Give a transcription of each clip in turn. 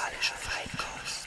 musikalische Feinkost.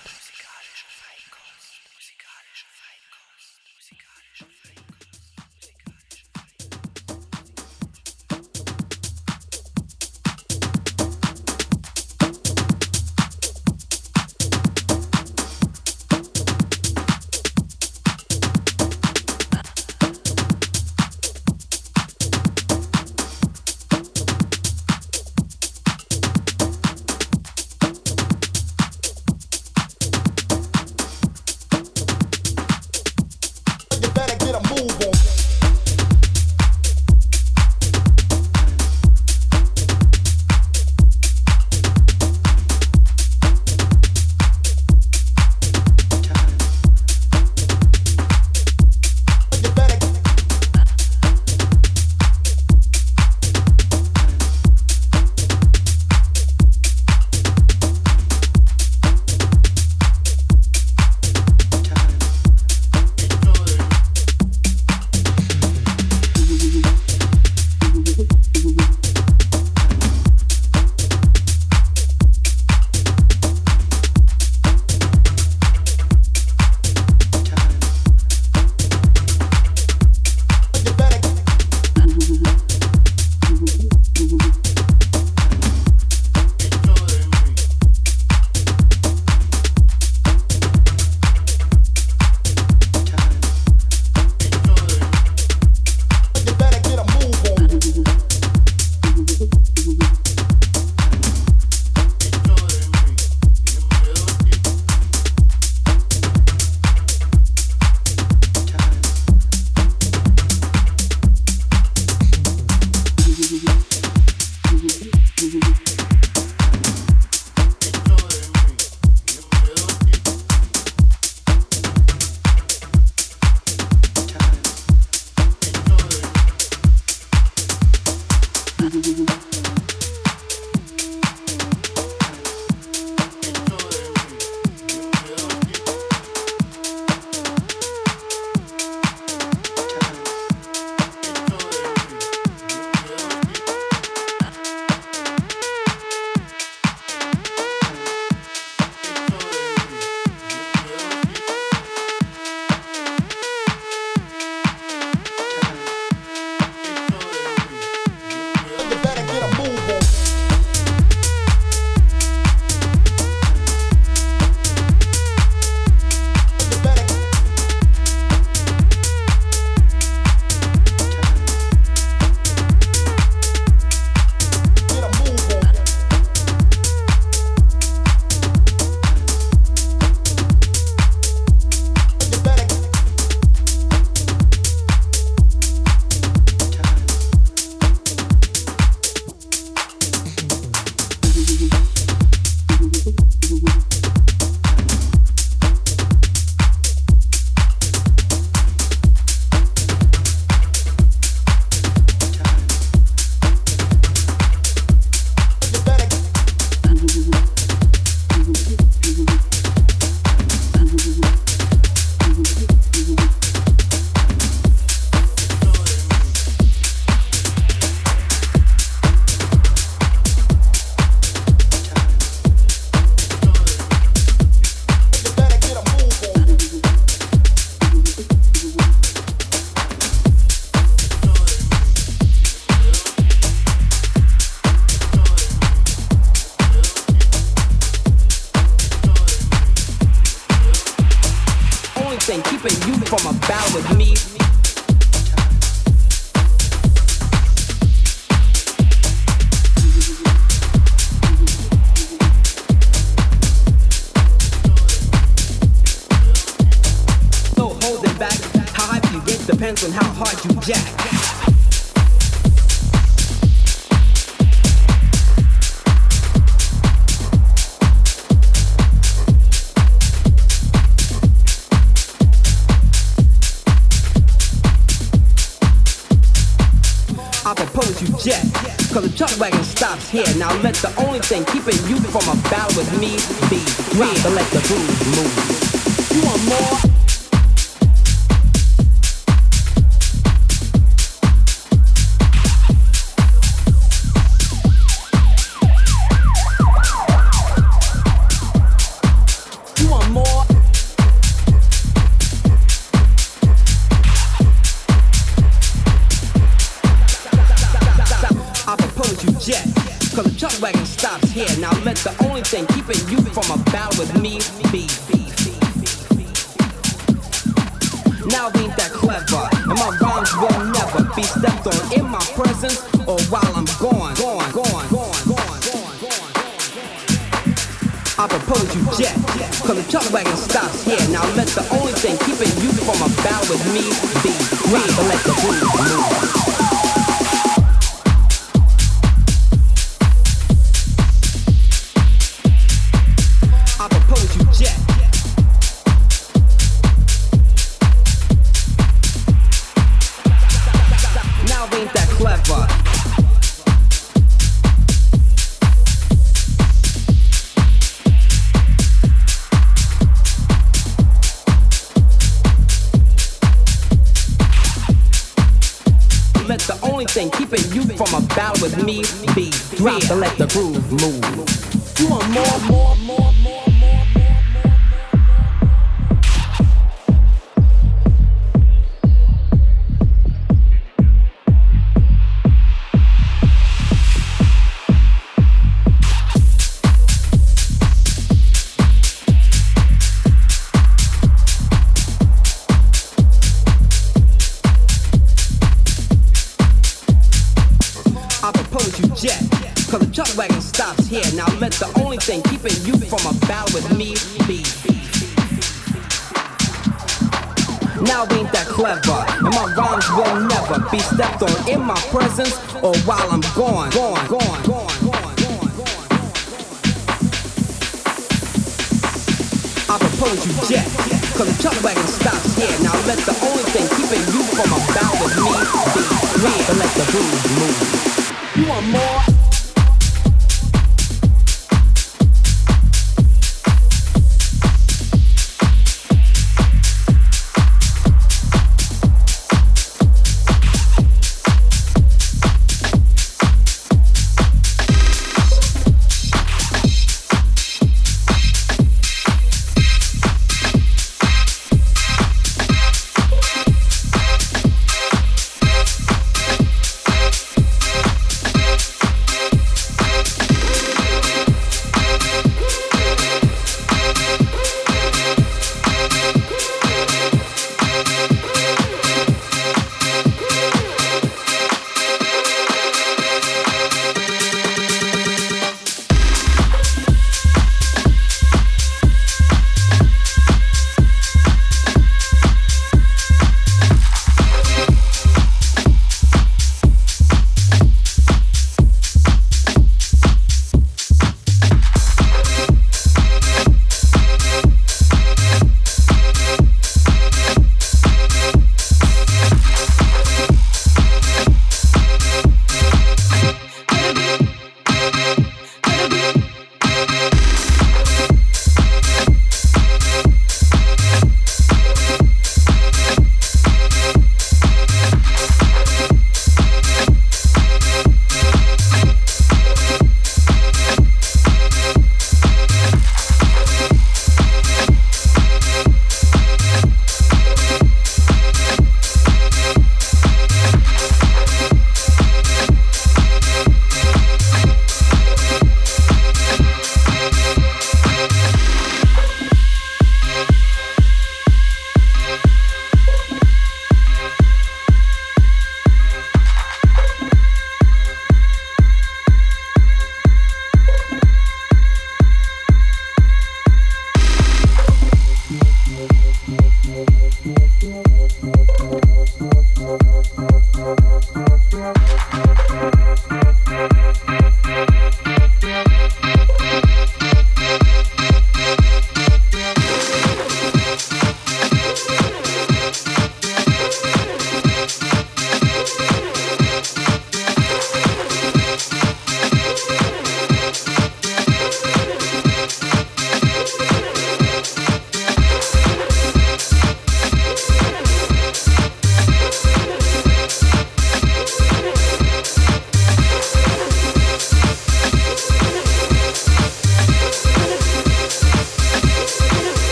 bow with me, be me, but let the groove move.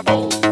Obrigado.